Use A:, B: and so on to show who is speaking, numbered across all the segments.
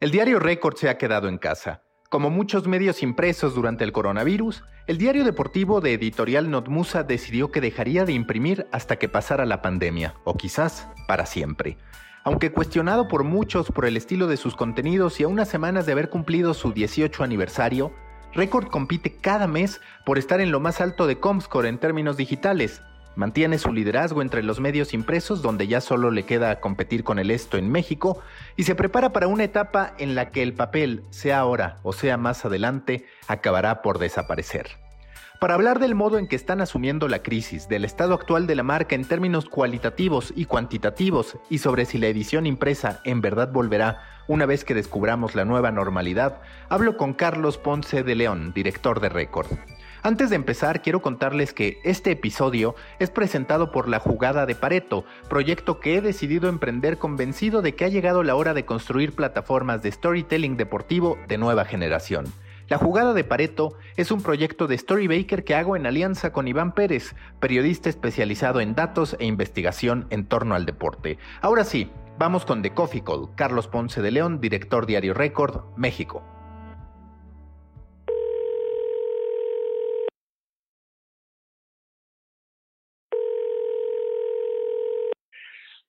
A: El diario Récord se ha quedado en casa. Como muchos medios impresos durante el coronavirus, el diario deportivo de editorial Notmusa decidió que dejaría de imprimir hasta que pasara la pandemia, o quizás para siempre. Aunque cuestionado por muchos por el estilo de sus contenidos y a unas semanas de haber cumplido su 18 aniversario, Record compite cada mes por estar en lo más alto de Comscore en términos digitales, Mantiene su liderazgo entre los medios impresos, donde ya solo le queda competir con el esto en México, y se prepara para una etapa en la que el papel, sea ahora o sea más adelante, acabará por desaparecer. Para hablar del modo en que están asumiendo la crisis, del estado actual de la marca en términos cualitativos y cuantitativos, y sobre si la edición impresa en verdad volverá una vez que descubramos la nueva normalidad, hablo con Carlos Ponce de León, director de Record. Antes de empezar, quiero contarles que este episodio es presentado por La Jugada de Pareto, proyecto que he decidido emprender convencido de que ha llegado la hora de construir plataformas de storytelling deportivo de nueva generación. La Jugada de Pareto es un proyecto de Storybaker que hago en alianza con Iván Pérez, periodista especializado en datos e investigación en torno al deporte. Ahora sí, vamos con The Coffee Call, Carlos Ponce de León, director Diario Record, México.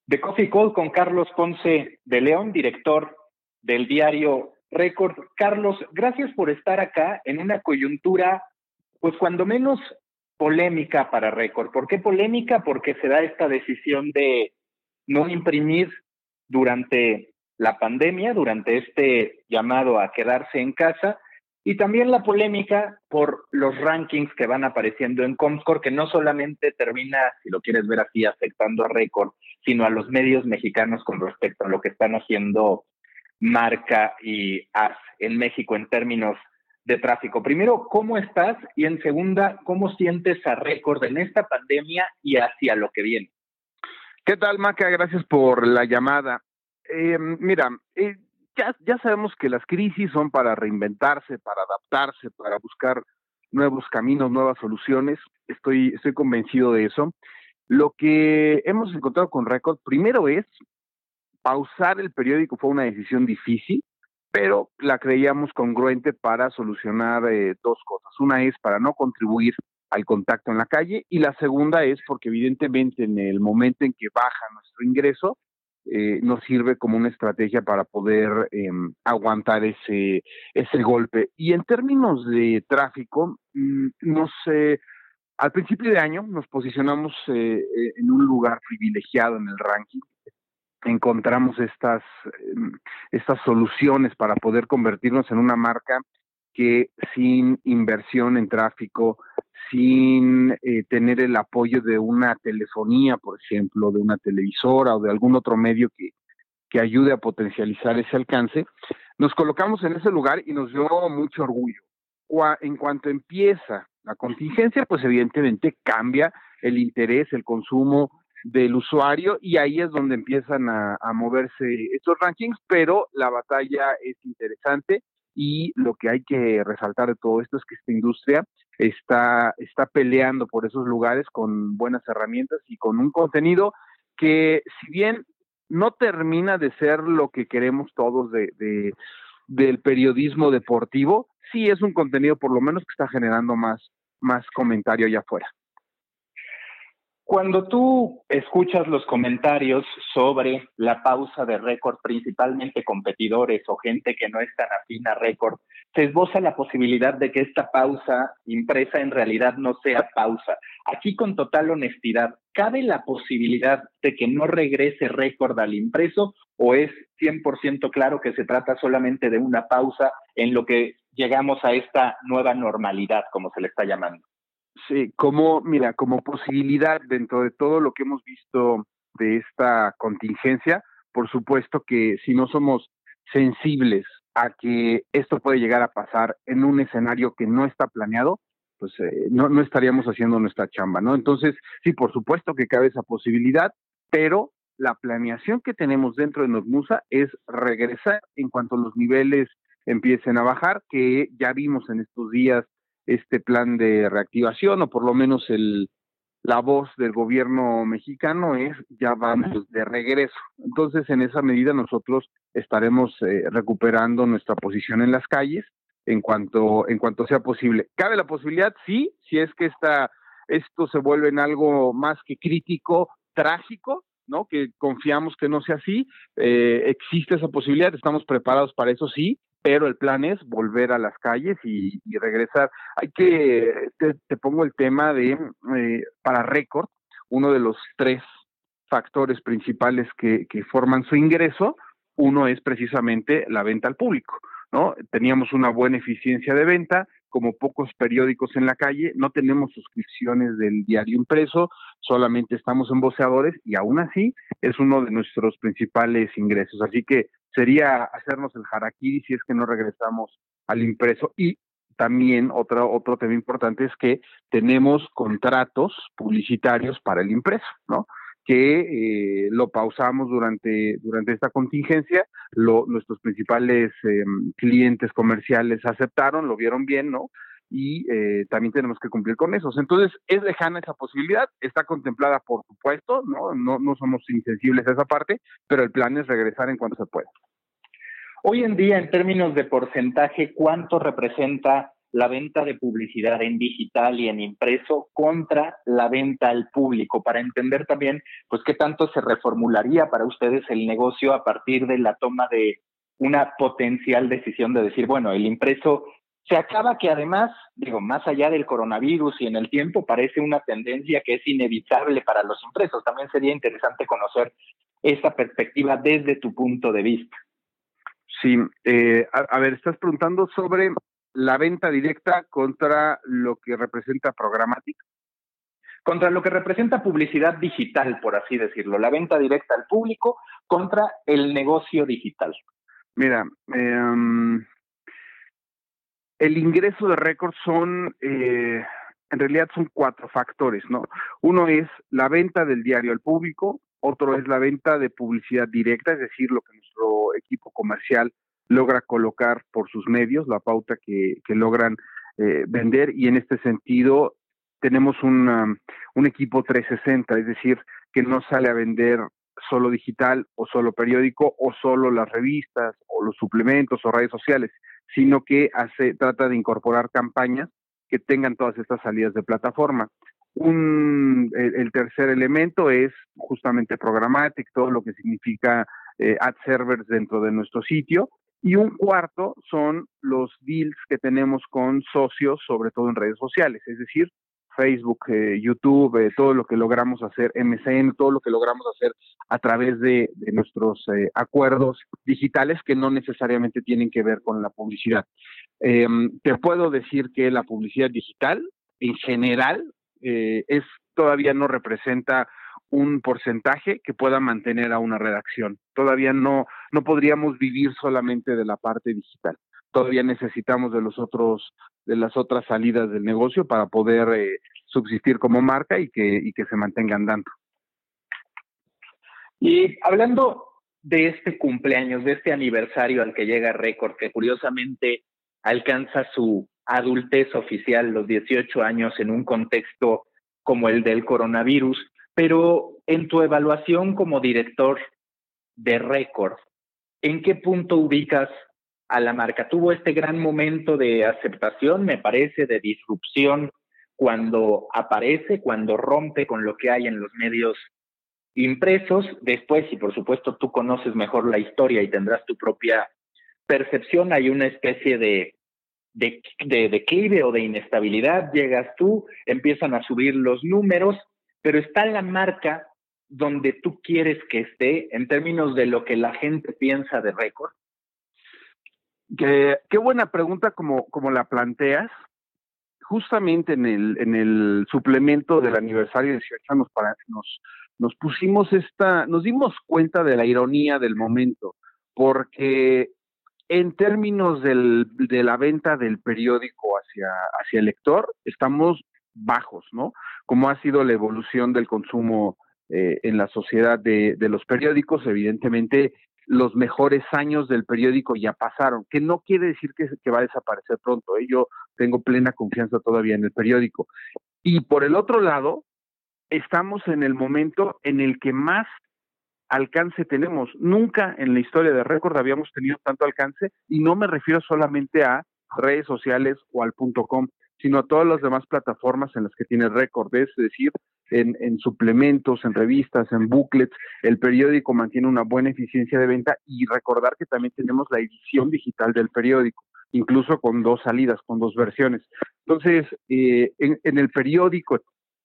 B: De Coffee Call con Carlos Ponce de León, director del diario Record. Carlos, gracias por estar acá en una coyuntura, pues cuando menos polémica para Record. ¿Por qué polémica? Porque se da esta decisión de no imprimir durante la pandemia, durante este llamado a quedarse en casa, y también la polémica por los rankings que van apareciendo en Comscore, que no solamente termina, si lo quieres ver así, afectando a Record, sino a los medios mexicanos con respecto a lo que están haciendo Marca y AS en México en términos de tráfico. Primero, ¿cómo estás? Y en segunda, ¿cómo sientes a récord en esta pandemia y hacia lo que viene?
C: ¿Qué tal, Maca? Gracias por la llamada. Eh, mira, eh, ya, ya sabemos que las crisis son para reinventarse, para adaptarse, para buscar nuevos caminos, nuevas soluciones. Estoy, estoy convencido de eso. Lo que hemos encontrado con Record, primero es pausar el periódico fue una decisión difícil, pero la creíamos congruente para solucionar eh, dos cosas. Una es para no contribuir al contacto en la calle y la segunda es porque evidentemente en el momento en que baja nuestro ingreso, eh, nos sirve como una estrategia para poder em, aguantar ese, ese golpe. Y en términos de tráfico, mm, no sé, al principio de año nos posicionamos eh, eh, en un lugar privilegiado en el ranking. Encontramos estas, em, estas soluciones para poder convertirnos en una marca que sin inversión en tráfico, sin eh, tener el apoyo de una telefonía, por ejemplo, de una televisora o de algún otro medio que, que ayude a potencializar ese alcance, nos colocamos en ese lugar y nos dio mucho orgullo. En cuanto empieza la contingencia, pues evidentemente cambia el interés, el consumo del usuario y ahí es donde empiezan a, moverse estos rankings, pero la batalla es interesante y lo que hay que resaltar de todo esto es que esta industria está, está peleando por esos lugares con buenas herramientas y con un contenido que si bien no termina de ser lo que queremos todos de, de del periodismo deportivo, sí es un contenido por lo menos que está generando más, más comentario allá afuera.
B: Cuando tú escuchas los comentarios sobre la pausa de récord, principalmente competidores o gente que no es tan afín a récord, se esboza la posibilidad de que esta pausa impresa en realidad no sea pausa. Aquí con total honestidad, ¿cabe la posibilidad de que no regrese récord al impreso o es 100% claro que se trata solamente de una pausa en lo que llegamos a esta nueva normalidad, como se le está llamando?
C: Sí, como, mira, como posibilidad dentro de todo lo que hemos visto de esta contingencia, por supuesto que si no somos sensibles a que esto puede llegar a pasar en un escenario que no está planeado, pues eh, no, no estaríamos haciendo nuestra chamba, ¿no? Entonces, sí, por supuesto que cabe esa posibilidad, pero la planeación que tenemos dentro de Notmusa es regresar en cuanto los niveles empiecen a bajar, que ya vimos en estos días este plan de reactivación o por lo menos el, la voz del gobierno mexicano es ya vamos de regreso. Entonces, en esa medida nosotros estaremos eh, recuperando nuestra posición en las calles en cuanto en cuanto sea posible. Cabe la posibilidad, sí, si es que esta esto se vuelve en algo más que crítico, trágico, ¿no? Que confiamos que no sea así. Eh, existe esa posibilidad, estamos preparados para eso, sí, pero el plan es volver a las calles y, regresar. Hay que, te, pongo el tema de, eh, para récord, uno de los tres factores principales que, que forman su ingreso, uno es precisamente la venta al público, ¿no? Teníamos una buena eficiencia de venta, como pocos periódicos en la calle, no tenemos suscripciones del diario impreso, solamente estamos en voceadores y aún así es uno de nuestros principales ingresos. Así que sería hacernos el harakiri si es que no regresamos al impreso. Y también otro, otro tema importante es que tenemos contratos publicitarios para el impreso, ¿no? Que eh, lo pausamos durante, durante esta contingencia, lo, nuestros principales em, clientes comerciales aceptaron, lo vieron bien, ¿no? Y eh, también tenemos que cumplir con esos. Entonces, es lejana esa posibilidad, está contemplada, por supuesto, ¿no? No, no somos insensibles a esa parte, pero el plan es regresar en cuanto se pueda.
B: Hoy en día, en términos de porcentaje, ¿cuánto representa la venta de publicidad en digital y en impreso contra la venta al público, para entender también, pues, qué tanto se reformularía para ustedes el negocio a partir de la toma de una potencial decisión de decir, bueno, el impreso se acaba que además, digo, más allá del coronavirus y en el tiempo, parece una tendencia que es inevitable para los impresos. También sería interesante conocer esa perspectiva desde tu punto de vista.
C: Sí, eh, a, ver, estás preguntando sobre la venta directa contra lo que representa programática?
B: Contra lo que representa publicidad digital, por así decirlo, la venta directa al público contra el negocio digital.
C: Mira, em, el ingreso de récord son, eh, en realidad son cuatro factores, ¿no? Uno es la venta del diario al público, otro es la venta de publicidad directa, es decir, lo que nuestro equipo comercial logra colocar por sus medios la pauta que, logran eh, vender y en este sentido tenemos un equipo 360, es decir, que no sale a vender solo digital o solo periódico o solo las revistas o los suplementos o redes sociales, sino que hace, trata de incorporar campañas que tengan todas estas salidas de plataforma. Un, el, tercer elemento es justamente programático, todo lo que significa eh, ad servers dentro de nuestro sitio y un cuarto son los deals que tenemos con socios, sobre todo en redes sociales, es decir, Facebook, eh, YouTube, eh, todo lo que logramos hacer, MCN, todo lo que logramos hacer a través de, nuestros eh, acuerdos digitales que no necesariamente tienen que ver con la publicidad. Em, te puedo decir que la publicidad digital en general es todavía no representa un porcentaje que pueda mantener a una redacción. Todavía no, no podríamos vivir solamente de la parte digital. Todavía necesitamos de los otros, de las otras salidas del negocio para poder eh, subsistir como marca y que, y que se mantengan dando.
B: Y hablando de este cumpleaños, de este aniversario al que llega Récord, que curiosamente alcanza su adultez oficial, los 18 años, en un contexto como el del coronavirus, pero en tu evaluación como director de récord, ¿en qué punto ubicas a la marca? Tuvo este gran momento de aceptación, me parece, de disrupción cuando aparece, cuando rompe con lo que hay en los medios impresos. Después, y por supuesto tú conoces mejor la historia y tendrás tu propia percepción, hay una especie de, de, de declive o de inestabilidad. Llegas tú, empiezan a subir los números pero está la marca donde tú quieres que esté en términos de lo que la gente piensa de récord?
C: Qué, qué buena pregunta como, como la planteas. Justamente en el, en el suplemento del aniversario de 18 años para, nos, nos pusimos esta, nos dimos cuenta de la ironía del momento, porque en términos del, de la venta del periódico hacia, hacia el lector, estamos bajos, ¿no? Como ha sido la evolución del consumo eh, en la sociedad de, los periódicos, evidentemente los mejores años del periódico ya pasaron, que no quiere decir que, va a desaparecer pronto, ¿eh? yo tengo plena confianza todavía en el periódico. Y por el otro lado, estamos en el momento en el que más alcance tenemos. Nunca en la historia de récord habíamos tenido tanto alcance y no me refiero solamente a redes sociales o al punto com, sino a todas las demás plataformas en las que tiene récord, es decir, en, en, suplementos, en revistas, en booklets, el periódico mantiene una buena eficiencia de venta y recordar que también tenemos la edición digital del periódico, incluso con dos salidas, con dos versiones. Entonces, eh, en, en el periódico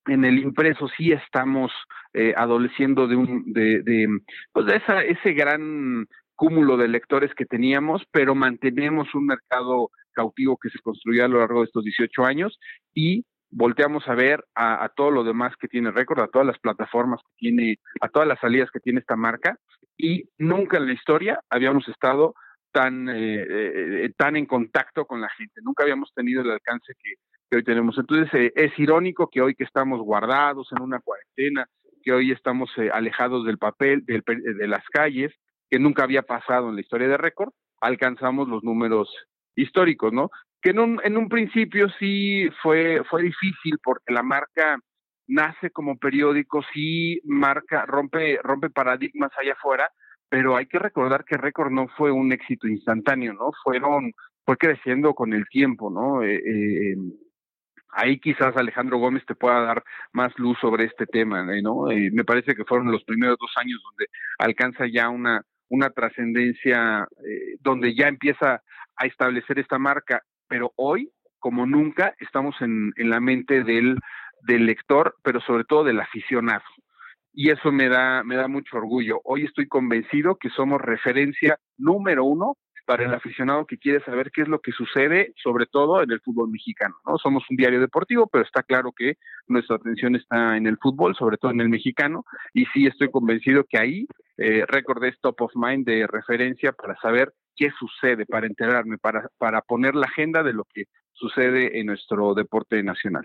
C: en el impreso sí estamos eh, adoleciendo de un de, de pues de esa ese gran cúmulo de lectores que teníamos, pero mantenemos un mercado cautivo que se construyó a lo largo de estos 18 años y volteamos a ver a, a todo lo demás que tiene récord, a todas las plataformas que tiene, a todas las salidas que tiene esta marca y nunca en la historia habíamos estado tan, eh, eh, tan en contacto con la gente, nunca habíamos tenido el alcance que, que hoy tenemos. Entonces, eh, es irónico que hoy que estamos guardados en una cuarentena, que hoy estamos eh, alejados del papel, del, de las calles, que nunca había pasado en la historia de récord, alcanzamos los números históricos, ¿no? Que en un, en un principio sí fue, fue difícil porque la marca nace como periódico, sí marca, rompe, rompe paradigmas allá afuera, pero hay que recordar que Récord no fue un éxito instantáneo, ¿no? Fueron, fue creciendo con el tiempo, ¿no? Eh, eh, ahí quizás Alejandro Gómez te pueda dar más luz sobre este tema, ¿eh? ¿no? Me parece que fueron los primeros dos años donde alcanza ya una, una trascendencia, donde ya empieza a establecer esta marca, pero hoy, como nunca, estamos en, en la mente del, del lector, pero sobre todo del aficionado. Y eso me da, me da mucho orgullo. Hoy estoy convencido que somos referencia número uno para el aficionado que quiere saber qué es lo que sucede, sobre todo en el fútbol mexicano. ¿no? Somos un diario deportivo, pero está claro que nuestra atención está en el fútbol, sobre todo en el mexicano, y sí estoy convencido que ahí eh, recordé top of mind de referencia para saber qué sucede, para enterarme, para, para poner la agenda de lo que sucede en nuestro deporte nacional.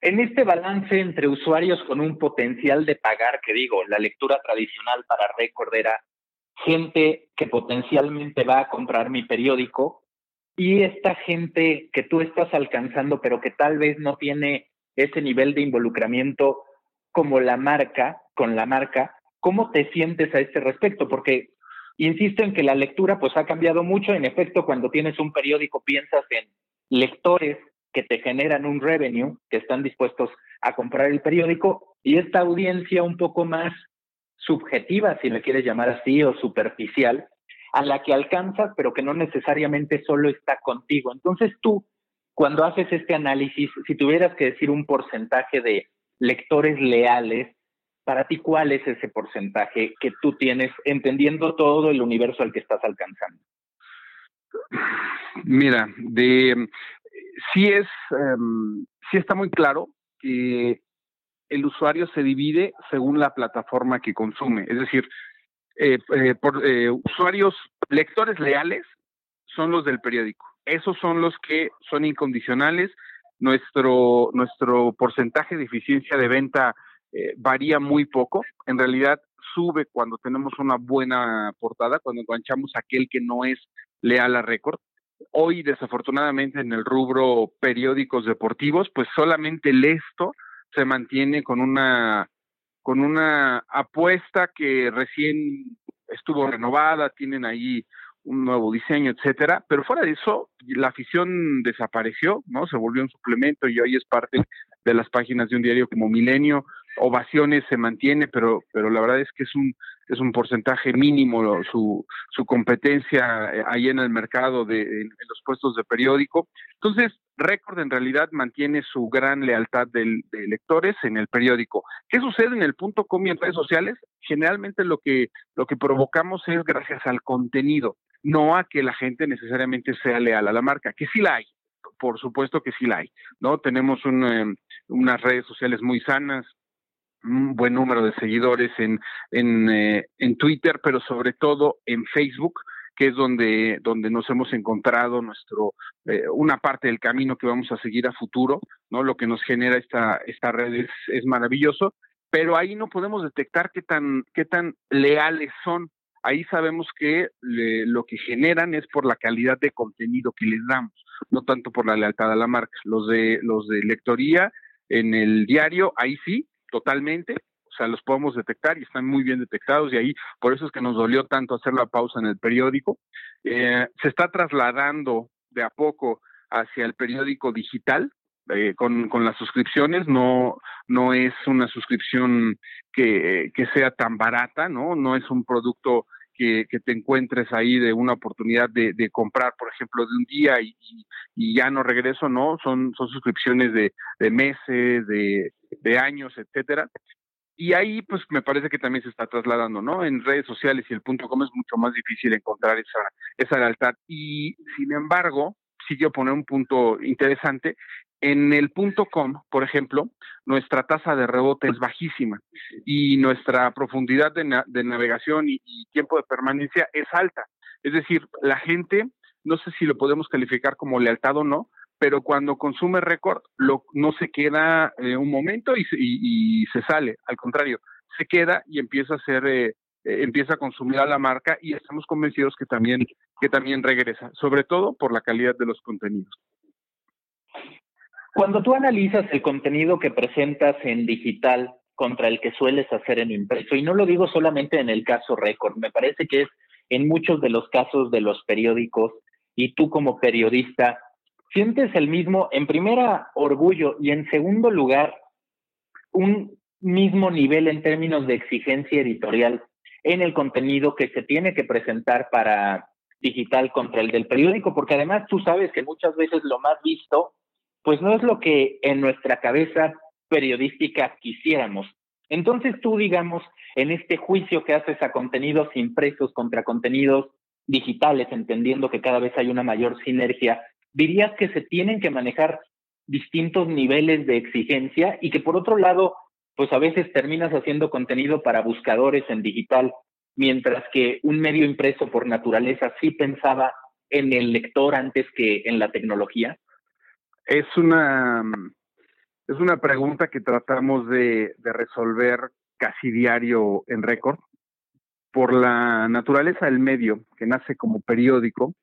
B: En este balance entre usuarios con un potencial de pagar, que digo, la lectura tradicional para récord era gente que potencialmente va a comprar mi periódico y esta gente que tú estás alcanzando, pero que tal vez no tiene ese nivel de involucramiento como la marca, con la marca, ¿cómo te sientes a este respecto? Porque insisto en que la lectura pues ha cambiado mucho. En efecto, cuando tienes un periódico piensas en lectores que te generan un revenue, que están dispuestos a comprar el periódico, y esta audiencia un poco más subjetiva, si le quieres llamar así, o superficial, a la que alcanzas, pero que no necesariamente solo está contigo. Entonces tú, cuando haces este análisis, si tuvieras que decir un porcentaje de lectores leales, para ti, ¿cuál es ese porcentaje que tú tienes entendiendo todo el universo al que estás alcanzando?
C: Mira, de sí es, um, sí está muy claro que el usuario se divide según la plataforma que consume. Es decir, eh, eh, eh, usuarios, lectores leales son los del periódico. Esos son los que son incondicionales. Nuestro, nuestro porcentaje de eficiencia de venta varía muy poco. En realidad sube cuando tenemos una buena portada, cuando enganchamos a aquel que no es leal a récord. Hoy, desafortunadamente, en el rubro periódicos deportivos, pues solamente el esto se mantiene con una con una apuesta que recién estuvo renovada, tienen ahí un nuevo diseño, etcétera, pero fuera de eso, la afición desapareció, ¿no? Se volvió un suplemento y hoy es parte de las páginas de un diario como Milenio, Ovaciones se mantiene, pero, pero la verdad es que es un, es un porcentaje mínimo su, su competencia eh, ahí en el mercado de en, los puestos de periódico. Entonces, Récord en realidad mantiene su gran lealtad de, lectores en el periódico. ¿Qué sucede en el punto com y en redes sociales? Generalmente lo que, lo que provocamos es gracias al contenido, no a que la gente necesariamente sea leal a la marca, que sí la hay, por supuesto que sí la hay, ¿no? Tenemos eh, unas redes sociales muy sanas, un buen número de seguidores en, en, eh, en Twitter, pero sobre todo en Facebook, que es donde, donde nos hemos encontrado nuestro, eh, una parte del camino que vamos a seguir a futuro, ¿no? Lo que nos genera esta, esta red es, es maravilloso, pero ahí no podemos detectar qué tan, qué tan leales son. Ahí sabemos que le, lo que generan es por la calidad de contenido que les damos, no tanto por la lealtad a la marca. Los de, los de lectoría en el diario, ahí sí, totalmente, sea, los podemos detectar y están muy bien detectados y ahí por eso es que nos dolió tanto hacer la pausa en el periódico. Eh, se está trasladando de a poco hacia el periódico digital, eh, con, con, las suscripciones, no, no es una suscripción que, que, sea tan barata, ¿no? No es un producto que, te encuentres ahí de una oportunidad de, de comprar, por ejemplo, de un día y, y, ya no regreso, ¿no? Son, son suscripciones de, de meses, de, de años, etcétera. Y ahí, pues, me parece que también se está trasladando, ¿no? En redes sociales y el punto com es mucho más difícil encontrar esa, esa lealtad. Y, sin embargo, sí quiero poner un punto interesante, en el punto com, por ejemplo, nuestra tasa de rebote es bajísima y nuestra profundidad de, navegación y, tiempo de permanencia es alta. Es decir, la gente, no sé si lo podemos calificar como lealtad o no, pero cuando consume récord no se queda eh, un momento y, se sale, al contrario, se queda y empieza a hacer, eh, eh, empieza a consumir a la marca y estamos convencidos que también, que también regresa, sobre todo por la calidad de los contenidos.
B: Cuando tú analizas el contenido que presentas en digital contra el que sueles hacer en impreso, y no lo digo solamente en el caso récord, me parece que es en muchos de los casos de los periódicos, y tú como periodista, ¿sientes el mismo, en primera, orgullo y en segundo lugar, un mismo nivel en términos de exigencia editorial en el contenido que se tiene que presentar para digital contra el del periódico? Porque además tú sabes que muchas veces lo más visto pues no es lo que en nuestra cabeza periodística quisiéramos. Entonces tú, digamos, en este juicio que haces a contenidos impresos contra contenidos digitales, entendiendo que cada vez hay una mayor sinergia, dirías que se tienen que manejar distintos niveles de exigencia y que por otro lado, pues a veces terminas haciendo contenido para buscadores en digital, mientras que un medio impreso por naturaleza sí pensaba en el lector antes que en la tecnología.
C: Es una, es una pregunta que tratamos de, resolver casi diario en récord. Por la naturaleza del medio, que nace como periódico,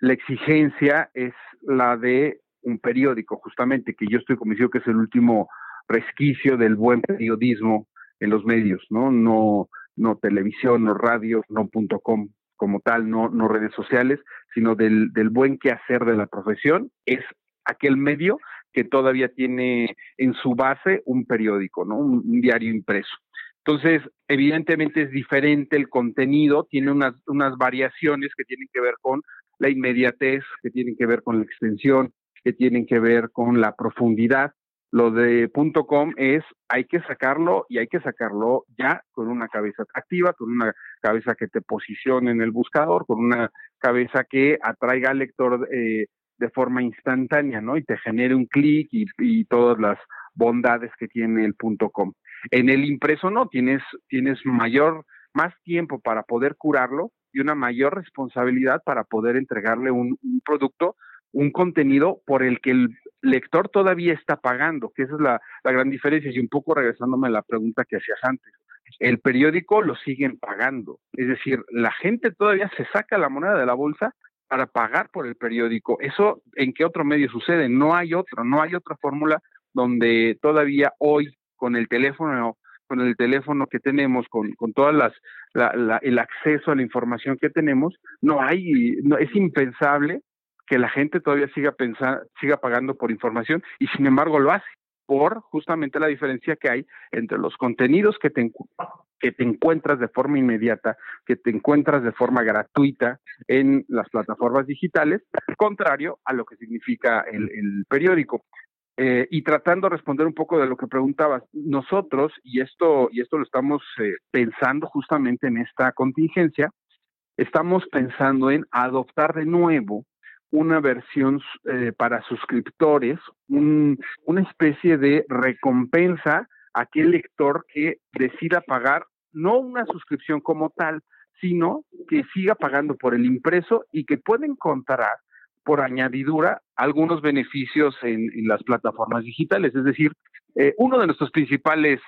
C: la exigencia es la de un periódico, justamente, que yo estoy convencido que es el último resquicio del buen periodismo en los medios, ¿no? No, no televisión, no radio, no punto com como tal, no, no redes sociales, sino del, del buen quehacer de la profesión, es aquel medio que todavía tiene en su base un periódico, ¿no? Un, diario impreso. Entonces, evidentemente es diferente el contenido, tiene unas, unas variaciones que tienen que ver con la inmediatez, que tienen que ver con la extensión, que tienen que ver con la profundidad. Lo de .com es, hay que sacarlo y hay que sacarlo ya con una cabeza atractiva, con una cabeza que te posicione en el buscador, con una cabeza que atraiga al lector eh, de forma instantánea, ¿no? Y te genere un clic y, todas las bondades que tiene el punto com. En el impreso no, tienes, tienes mayor, más tiempo para poder curarlo y una mayor responsabilidad para poder entregarle un, producto, un contenido por el que el lector todavía está pagando, que esa es la, la gran diferencia. Y un poco regresándome a la pregunta que hacías antes, el periódico lo siguen pagando. Es decir, la gente todavía se saca la moneda de la bolsa para pagar por el periódico. Eso en qué otro medio sucede? No hay otro, no hay otra fórmula donde todavía hoy con el teléfono con el teléfono que tenemos, con, con todas las, el acceso a la información que tenemos, no hay, no, es impensable que la gente todavía siga pensando, siga pagando por información y sin embargo lo hace por justamente la diferencia que hay entre los contenidos que te, que te encuentras de forma inmediata, que te encuentras de forma gratuita en las plataformas digitales, contrario a lo que significa el, periódico. Eh, y tratando de responder un poco de lo que preguntabas, nosotros, y esto, y esto lo estamos eh, pensando justamente en esta contingencia, estamos pensando en adoptar de nuevo una versión eh, para suscriptores, una especie de recompensa aquel lector que decida pagar no una suscripción como tal, sino que siga pagando por el impreso y que pueda encontrar por añadidura algunos beneficios en, las plataformas digitales. Es decir, eh, uno de nuestros principales,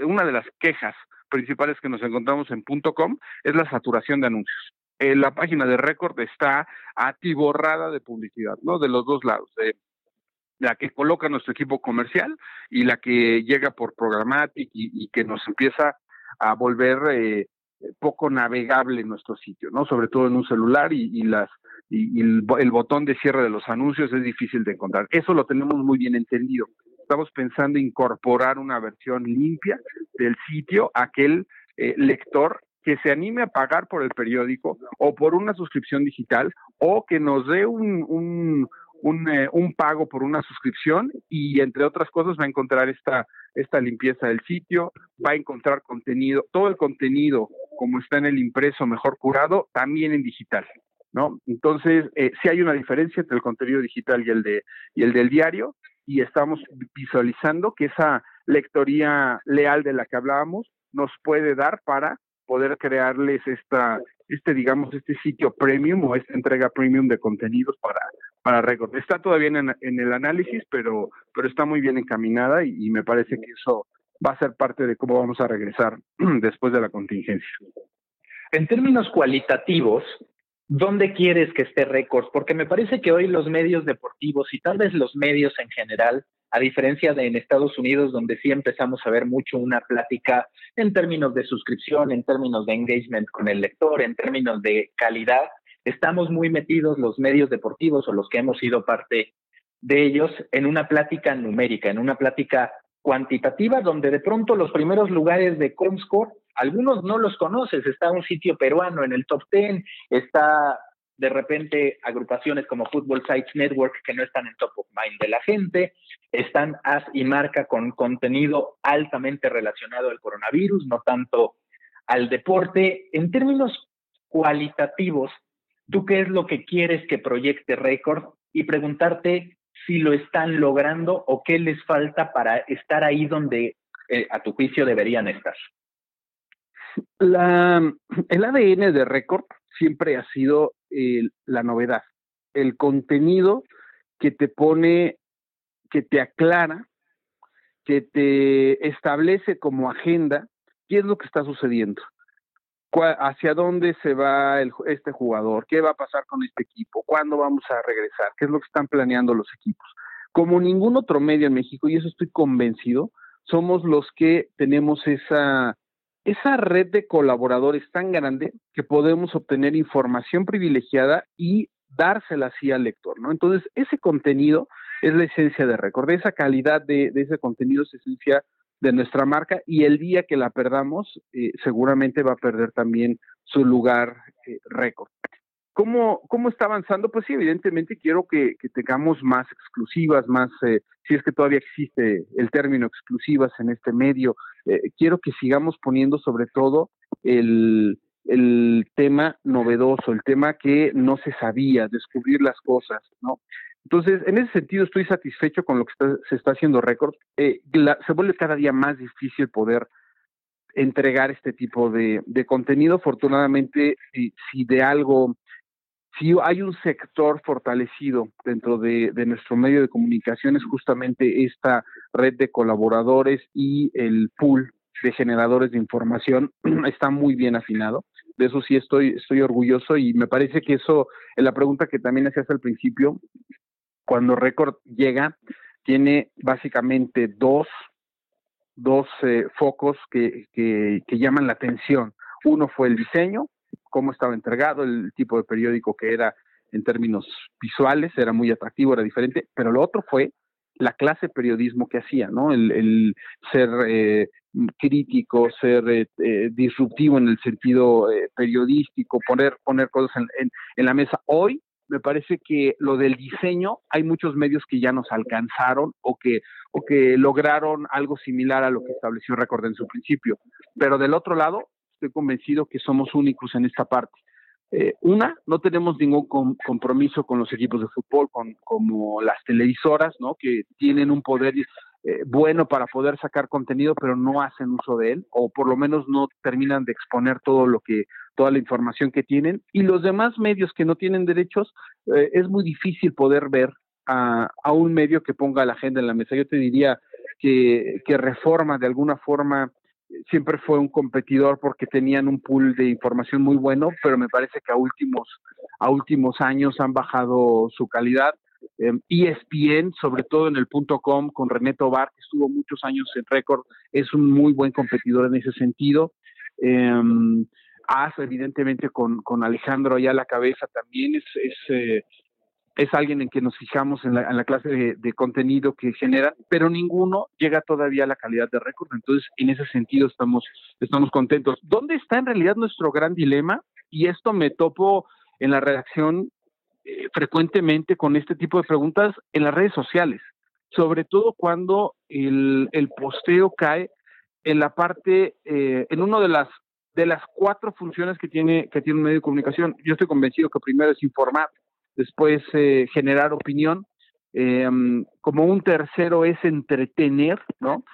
C: una de las quejas principales que nos encontramos en .com es la saturación de anuncios. Eh, la página de récord está atiborrada de publicidad, ¿no? De los dos lados, la que coloca nuestro equipo comercial y la que llega por Programmatic y, que nos empieza a volver eh, poco navegable nuestro sitio, ¿no? Sobre todo en un celular y, las y, el, botón de cierre de los anuncios es difícil de encontrar. Eso lo tenemos muy bien entendido. Estamos pensando incorporar una versión limpia del sitio a aquel eh, lector que se anime a pagar por el periódico o por una suscripción digital o que nos dé un, un, un, eh, un, pago por una suscripción y entre otras cosas va a encontrar esta, esta limpieza del sitio, va a encontrar contenido, todo el contenido como está en el impreso mejor curado, también en digital. ¿No? Entonces, eh, sí hay una diferencia entre el contenido digital y el, de, y el del diario, y estamos visualizando que esa lectoría leal de la que hablábamos nos puede dar para poder crearles esta, este, digamos, este sitio premium o esta entrega premium de contenidos para, para Record. Está todavía en, el análisis, pero, pero está muy bien encaminada y, me parece que eso va a ser parte de cómo vamos a regresar después de la contingencia.
B: En términos cualitativos, ¿dónde quieres que esté Record? Porque me parece que hoy los medios deportivos y tal vez los medios en general a diferencia de en Estados Unidos, donde sí empezamos a ver mucho una plática en términos de suscripción, en términos de engagement con el lector, en términos de calidad, estamos muy metidos los medios deportivos o los que hemos sido parte de ellos en una plática numérica, en una plática cuantitativa, donde de pronto los primeros lugares de Comscore, algunos no los conoces, está un sitio peruano en el top 10, está de repente agrupaciones como Football Sites Network que no están en top of mind de la gente, están as y marca con contenido altamente relacionado al coronavirus, no tanto al deporte. En términos cualitativos, ¿tú qué es lo que quieres que proyecte Record? Y preguntarte si lo están logrando o qué les falta para estar ahí donde eh, a tu juicio deberían estar.
C: La, el ADN de Record siempre ha sido la novedad, el contenido que te pone, que te aclara, que te establece como agenda qué es lo que está sucediendo, hacia dónde se va este jugador, qué va a pasar con este equipo, cuándo vamos a regresar, qué es lo que están planeando los equipos. Como ningún otro medio en México, y eso estoy convencido, somos los que tenemos esa esa red de colaboradores tan grande que podemos obtener información privilegiada y dársela así al lector, ¿no? Entonces, ese contenido es la esencia de Record, esa calidad de, ese contenido es esencia de nuestra marca y el día que la perdamos, eh, seguramente va a perder también su lugar eh, Record. ¿Cómo, ¿Cómo está avanzando? Pues sí, evidentemente quiero que, tengamos más exclusivas, más, eh, si es que todavía existe el término exclusivas en este medio, eh, quiero que sigamos poniendo sobre todo el, el tema novedoso, el tema que no se sabía, descubrir las cosas, ¿no? Entonces, en ese sentido estoy satisfecho con lo que se está haciendo récord. Eh, se vuelve cada día más difícil poder entregar este tipo de, contenido. Afortunadamente, si de algo si hay un sector fortalecido dentro de, nuestro medio de comunicación es justamente esta red de colaboradores y el pool de generadores de información está muy bien afinado. De eso sí estoy, estoy orgulloso y me parece que eso, en la pregunta que también hacías al principio, cuando Record llega, tiene básicamente dos, dos eh, focos que, que, llaman la atención. Uno fue el diseño, cómo estaba entregado, el tipo de periódico que era en términos visuales, era muy atractivo, era diferente, pero lo otro fue la clase de periodismo que hacía, ¿no? El, ser eh, crítico, ser eh, eh, disruptivo en el sentido periodístico, poner, poner cosas en, en, la mesa. Hoy me parece que lo del diseño, hay muchos medios que ya nos alcanzaron o que, o que lograron algo similar a lo que estableció Record en su principio. Pero del otro lado, estoy convencido que somos únicos en esta parte. Eh, una, no tenemos ningún compromiso con los equipos de fútbol, con, como las televisoras, ¿no? Que tienen un poder eh, bueno para poder sacar contenido, pero no hacen uso de él, o por lo menos no terminan de exponer todo lo que, toda la información que tienen. Y los demás medios que no tienen derechos, eh, es muy difícil poder ver a, un medio que ponga la agenda en la mesa. Yo te diría que, que reforma de alguna forma siempre fue un competidor porque tenían un pool de información muy bueno, pero me parece que a últimos, a últimos años han bajado su calidad. ESPN, e sobre todo en el punto com, con René Tobar, que estuvo muchos años en récord, es un muy buen competidor en ese sentido. Eh, evidentemente, con, con Alejandro allá a la cabeza también es, es, eh, es alguien en que nos fijamos en la, clase de, contenido que genera, pero ninguno llega todavía a la calidad de récord. Entonces, en ese sentido estamos, estamos contentos. ¿Dónde está en realidad nuestro gran dilema? Y esto me topo en la redacción eh, frecuentemente con este tipo de preguntas en las redes sociales, sobre todo cuando el, el posteo cae en la parte, eh, en uno de las de las cuatro funciones que tiene que tiene un medio de comunicación. Yo estoy convencido que primero es informar, después eh, generar opinión, como un tercero es entretener, ¿no?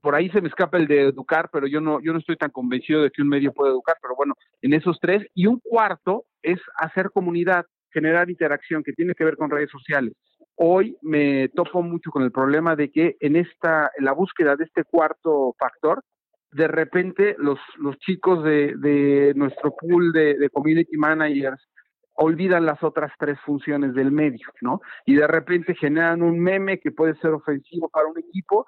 C: Por ahí se me escapa el de educar, pero yo no, yo no estoy tan convencido de que un medio pueda educar, pero bueno, en esos tres. Y un cuarto es hacer comunidad, generar interacción que tiene que ver con redes sociales. Hoy me topo mucho con el problema de que en esta, en la búsqueda de este cuarto factor, de repente los, los chicos de, de nuestro pool de, de community managers olvidan las otras tres funciones del medio, ¿no? Y de repente generan un meme que puede ser ofensivo para un equipo,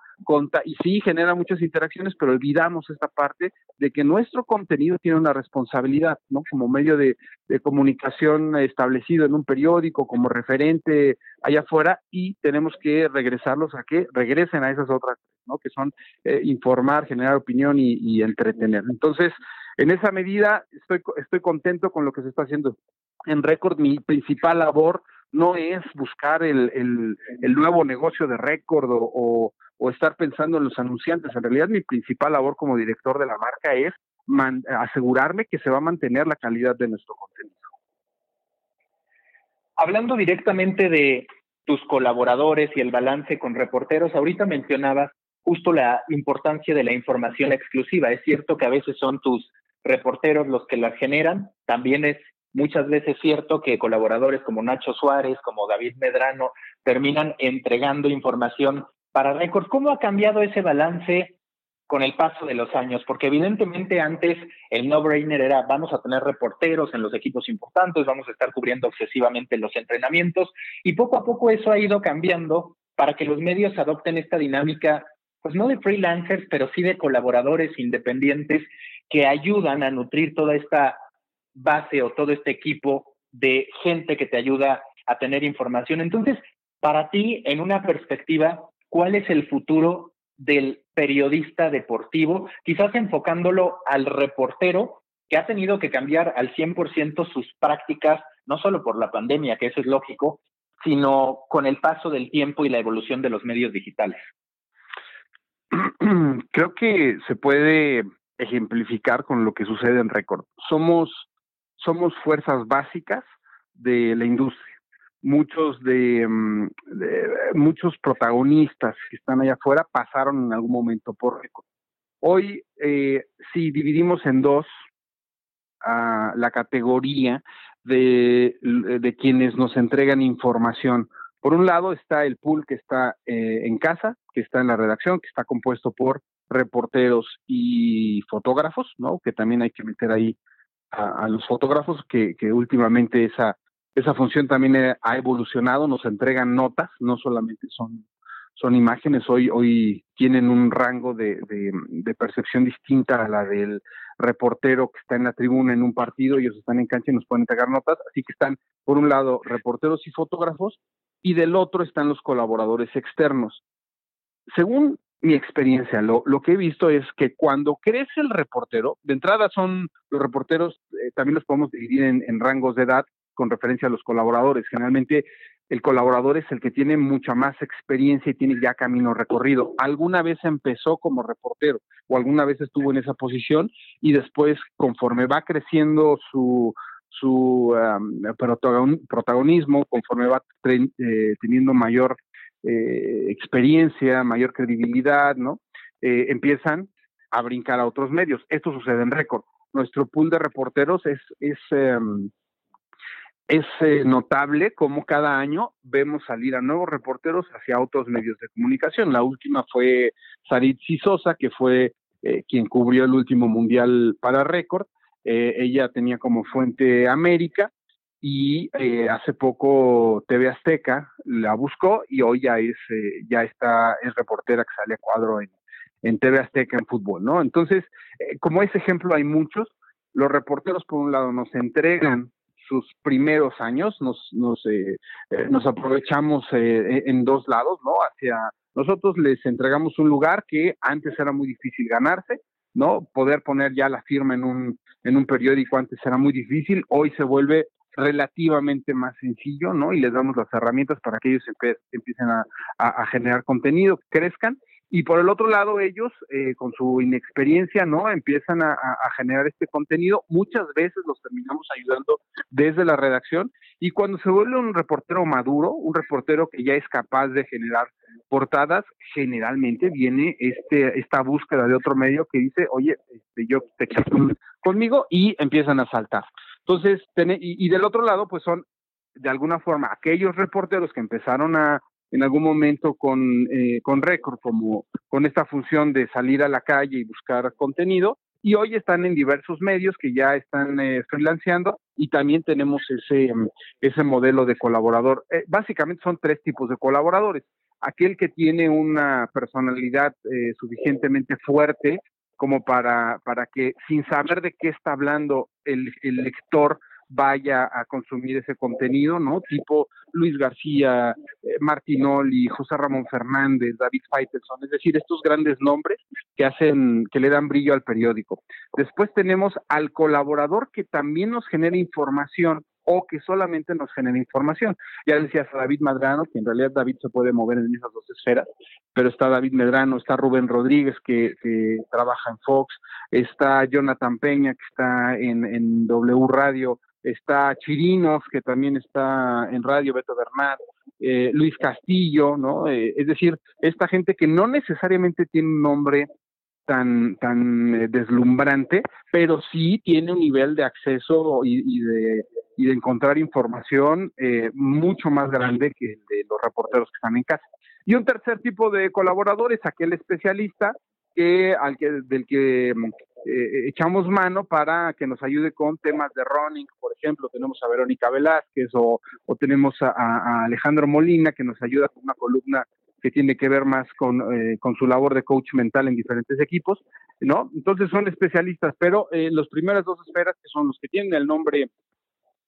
C: y sí genera muchas interacciones, pero olvidamos esta parte de que nuestro contenido tiene una responsabilidad, ¿no? Como medio de, comunicación establecido en un periódico, como referente allá afuera, y tenemos que regresarlos a que regresen a esas otras, ¿no? Que son eh, informar, generar opinión y, entretener. Entonces, en esa medida, estoy, estoy contento con lo que se está haciendo en récord, mi principal labor no es buscar el, el, nuevo negocio de récord o, o, estar pensando en los anunciantes. En realidad, mi principal labor como director de la marca es asegurarme que se va a mantener la calidad de nuestro contenido.
B: Hablando directamente de tus colaboradores y el balance con reporteros, ahorita mencionabas justo la importancia de la información exclusiva. Es cierto que a veces son tus reporteros los que la generan, también es muchas veces cierto que colaboradores como Nacho Suárez, como David Medrano, terminan entregando información para récords. ¿Cómo ha cambiado ese balance con el paso de los años? Porque evidentemente antes el no-brainer era vamos a tener reporteros en los equipos importantes, vamos a estar cubriendo obsesivamente los entrenamientos y poco a poco eso ha ido cambiando para que los medios adopten esta dinámica, pues no de freelancers, pero sí de colaboradores independientes que ayudan a nutrir toda esta base o todo este equipo de gente que te ayuda a tener información. Entonces, para ti, en una perspectiva, ¿cuál es el futuro del periodista deportivo? Quizás enfocándolo al reportero que ha tenido que cambiar al 100% sus prácticas, no solo por la pandemia, que eso es lógico, sino con el paso del tiempo y la evolución de los medios digitales.
C: Creo que se puede ejemplificar con lo que sucede en récord. Somos somos fuerzas básicas de la industria. Muchos de, mm, muchos protagonistas que están allá afuera pasaron en algún momento por récord. Hoy, eh, si dividimos en dos la categoría de, de, quienes nos entregan información. Por un lado está el pool que está eh, en casa, que está en la redacción, que está compuesto por reporteros y fotógrafos, ¿no? Que también hay que meter ahí a, los fotógrafos, que, que, últimamente esa, esa función también ha evolucionado, nos entregan notas, no solamente son, son imágenes, hoy, hoy tienen un rango de, de, percepción distinta a la del reportero que está en la tribuna en un partido, ellos están en cancha y nos pueden entregar notas, así que están, por un lado, reporteros y fotógrafos, y del otro están los colaboradores externos. Según mi experiencia, lo, lo, que he visto es que cuando crece el reportero, de entrada son los reporteros, eh, también los podemos dividir en, rangos de edad con referencia a los colaboradores. Generalmente el colaborador es el que tiene mucha más experiencia y tiene ya camino recorrido. Alguna vez empezó como reportero o alguna vez estuvo en esa posición y después, conforme va creciendo su, su protagonismo, conforme va eh, teniendo mayor eh, experiencia, mayor credibilidad, ¿no? Eh, empiezan a brincar a otros medios. Esto sucede en récord. Nuestro pool de reporteros es, es, em, es eh, notable como cada año vemos salir a nuevos reporteros hacia otros medios de comunicación. La última fue Sarit Sosa, que fue quien cubrió el último mundial para récord. ella tenía como fuente América y eh, hace poco TV Azteca la buscó y hoy ya es eh, ya está es reportera que sale a cuadro en, en TV Azteca en fútbol, ¿no? Entonces, eh, como ese ejemplo hay muchos, los reporteros por un lado nos entregan sus primeros años, nos nos, nos aprovechamos en dos lados, ¿no? Hacia nosotros les entregamos un lugar que antes era muy difícil ganarse, ¿no? Poder poner ya la firma en un en un periódico antes era muy difícil, hoy se vuelve relativamente más sencillo, ¿no? Y les damos las herramientas para que ellos empiecen a, generar contenido, crezcan. Y por el otro lado, ellos, eh, con su inexperiencia, ¿no? Empiezan a, generar este contenido. Muchas veces los terminamos ayudando desde la redacción. Y cuando se vuelve un reportero maduro, un reportero que ya es capaz de generar portadas, generalmente viene este, esta búsqueda de otro medio que dice, oye, este, yo te quiero conmigo y empiezan a saltar. Entonces, y, del otro lado, pues son de alguna forma aquellos reporteros que empezaron a en algún momento con, eh, con récord, como con esta función de salir a la calle y buscar contenido, y hoy están en diversos medios que ya están eh, freelanceando y también tenemos ese, ese modelo de colaborador. Eh, básicamente son tres tipos de colaboradores. Aquel que tiene una personalidad eh, suficientemente fuerte como para, para que sin saber de qué está hablando el, el lector vaya a consumir ese contenido, ¿no? Tipo Luis García, eh, Martinoli, José Ramón Fernández, David Faitelson, es decir, estos grandes nombres que hacen, que le dan brillo al periódico. Después tenemos al colaborador que también nos genera información o que solamente nos genera información. Ya decías a David Medrano, que en realidad David se puede mover en esas dos esferas, pero está David Medrano, está Rubén Rodríguez, que, trabaja en Fox, está Jonathan Peña, que está en, W Radio, está Chirinos, que también está en radio, Beto Bernat, eh, Luis Castillo, ¿no? Eh, es decir, esta gente que no necesariamente tiene un nombre tan, tan eh, deslumbrante, pero sí tiene un nivel de acceso y, de, y de encontrar información eh, mucho más grande que el de los reporteros que están en casa. Y un tercer tipo de colaborador es aquel especialista que, al que, del que mm, eh, echamos mano para que nos ayude con temas de running, por ejemplo, tenemos a Verónica Velázquez o, o tenemos a, Alejandro Molina que nos ayuda con una columna que tiene que ver más con, eh, con su labor de coach mental en diferentes equipos, ¿no? Entonces son especialistas, pero eh, las primeras dos esferas, que son los que tienen el nombre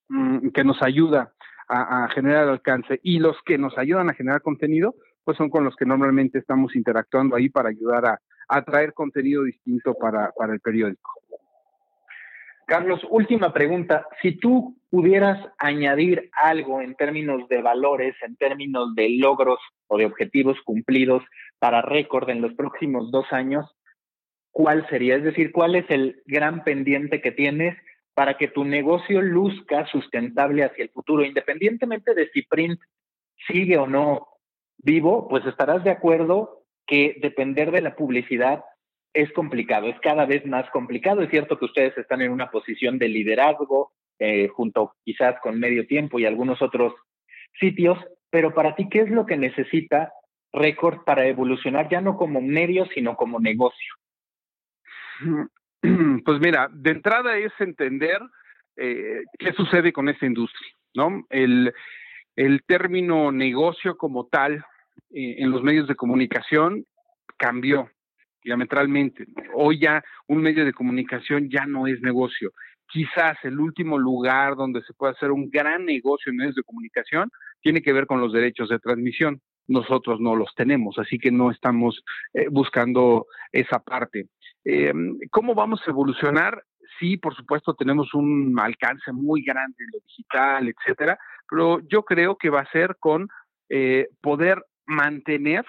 C: mm, que nos ayuda a, generar alcance y los que nos ayudan a generar contenido, pues son con los que normalmente estamos interactuando ahí para ayudar a, a traer contenido distinto para, para el periódico.
B: Carlos, última pregunta. Si tú pudieras añadir algo en términos de valores, en términos de logros o de objetivos cumplidos para récord en los próximos dos años, ¿cuál sería? Es decir, ¿cuál es el gran pendiente que tienes para que tu negocio luzca sustentable hacia el futuro? Independientemente de si Print sigue o no vivo, pues estarás de acuerdo que depender de la publicidad es complicado, es cada vez más complicado. Es cierto que ustedes están en una posición de liderazgo, eh, junto quizás con medio tiempo y algunos otros sitios, pero para ti, ¿qué es lo que necesita Record para evolucionar ya no como medio, sino como negocio?
C: Pues mira, de entrada es entender eh, qué sucede con esta industria, ¿no? El, el término negocio como tal eh, en los medios de comunicación cambió diametralmente. Hoy ya un medio de comunicación ya no es negocio. Quizás el último lugar donde se puede hacer un gran negocio en medios de comunicación tiene que ver con los derechos de transmisión. Nosotros no los tenemos, así que no estamos eh, buscando esa parte. Eh, ¿Cómo vamos a evolucionar? Sí, por supuesto, tenemos un alcance muy grande en lo digital, etcétera, pero yo creo que va a ser con eh, poder mantener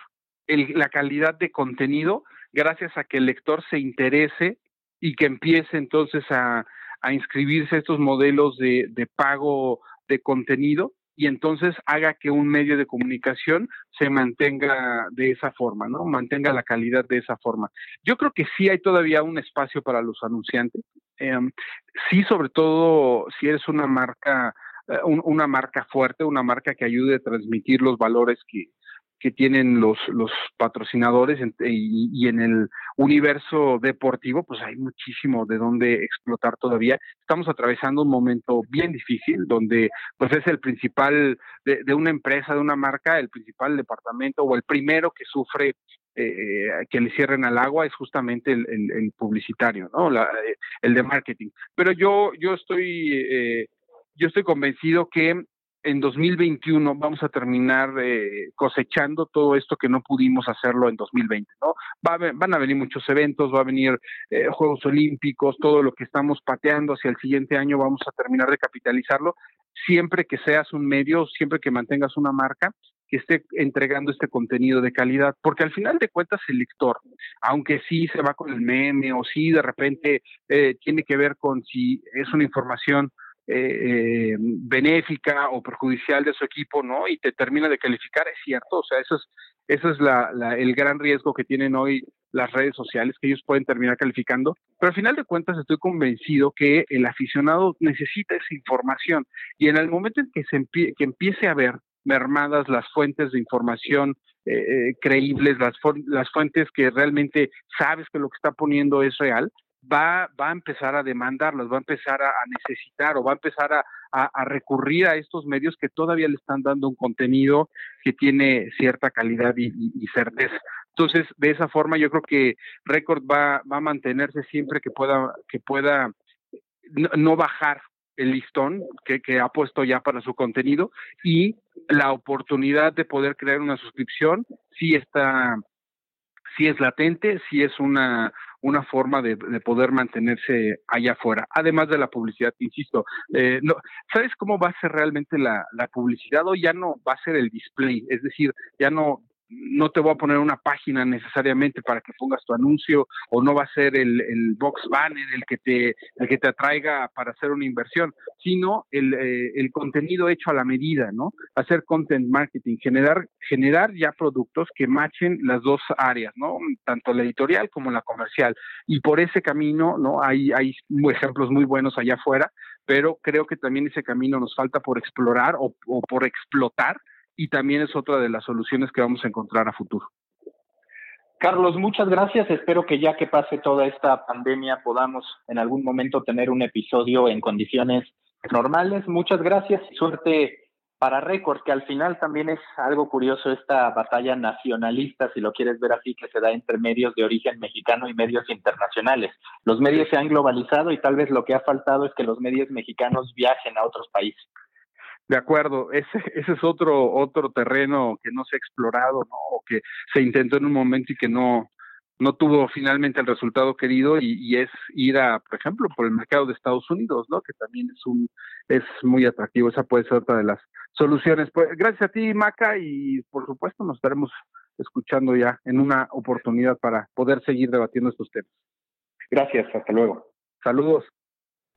C: la calidad de contenido gracias a que el lector se interese y que empiece entonces a, inscribirse a estos modelos de, pago de contenido y entonces haga que un medio de comunicación se mantenga de esa forma, ¿no? Mantenga la calidad de esa forma. Yo creo que sí hay todavía un espacio para los anunciantes. Em, sí, sobre todo si eres una marca, eh, una marca fuerte, una marca que ayude a transmitir los valores que, que tienen los, los patrocinadores y, en el universo deportivo, pues hay muchísimo de dónde explotar todavía. Estamos atravesando un momento bien difícil, donde pues es el principal de, una empresa, de una marca, el principal departamento o el primero que sufre eh, que le cierren al agua es justamente el, publicitario, ¿no? Eh, el de marketing. Pero yo, yo estoy, eh, yo estoy convencido que en 2021 vamos a terminar eh, cosechando todo esto que no pudimos hacerlo en 2020, ¿no? van a venir muchos eventos, va a venir eh, Juegos Olímpicos, todo lo que estamos pateando hacia el siguiente año vamos a terminar de capitalizarlo, siempre que seas un medio, siempre que mantengas una marca que esté entregando este contenido de calidad, porque al final de cuentas el lector, aunque sí se va con el meme o sí de repente eh, tiene que ver con si es una información eh, eh, benéfica o perjudicial de su equipo, ¿no? Y te termina de calificar, es cierto, o sea, eso es, eso es el gran riesgo que tienen hoy las redes sociales, que ellos pueden terminar calificando, pero al final de cuentas estoy convencido que el aficionado necesita esa información y en el momento en que, se que empiece a ver mermadas las fuentes de información eh, creíbles, las, las fuentes que realmente sabes que lo que está poniendo es real, va, va a empezar a demandarlos, va a empezar a, necesitar o va a empezar a, recurrir a estos medios que todavía le están dando un contenido que tiene cierta calidad y, certeza. Entonces, de esa forma, yo creo que Record va, va a mantenerse siempre que pueda, que pueda no, bajar el listón que, que, ha puesto ya para su contenido y la oportunidad de poder crear una suscripción sí está, sí es latente, sí es una, una forma de, poder mantenerse allá afuera, además de la publicidad, insisto. Eh, no, ¿Sabes cómo va a ser realmente la, la publicidad? O ya no va a ser el display, es decir, ya no no te voy a poner una página necesariamente para que pongas tu anuncio o no va a ser el, el box banner el que te el que te atraiga para hacer una inversión sino el, eh, el contenido hecho a la medida no hacer content marketing generar generar ya productos que machen las dos áreas no tanto la editorial como la comercial. Y por ese camino no hay hay ejemplos muy buenos allá afuera pero creo que también ese camino nos falta por explorar o, o por explotar y también es otra de las soluciones que vamos a encontrar a futuro.
B: Carlos, muchas gracias. Espero que ya que pase toda esta pandemia podamos en algún momento tener un episodio en condiciones normales. Muchas gracias y suerte para Record, que al final también es algo curioso esta batalla nacionalista, si lo quieres ver así, que se da entre medios de origen mexicano y medios internacionales. Los medios se han globalizado y tal vez lo que ha faltado es que los medios mexicanos viajen a otros países.
C: De acuerdo, ese, ese es otro, otro terreno que no se ha explorado, ¿no? O que se intentó en un momento y que no, no tuvo finalmente el resultado querido y, es ir a, por ejemplo, por el mercado de Estados Unidos, ¿no? Que también es un, es muy atractivo. Esa puede ser otra de las soluciones. Pues gracias a ti, Maca, y por supuesto nos estaremos escuchando ya en una oportunidad para poder seguir debatiendo estos temas.
B: Gracias, hasta luego.
C: Saludos.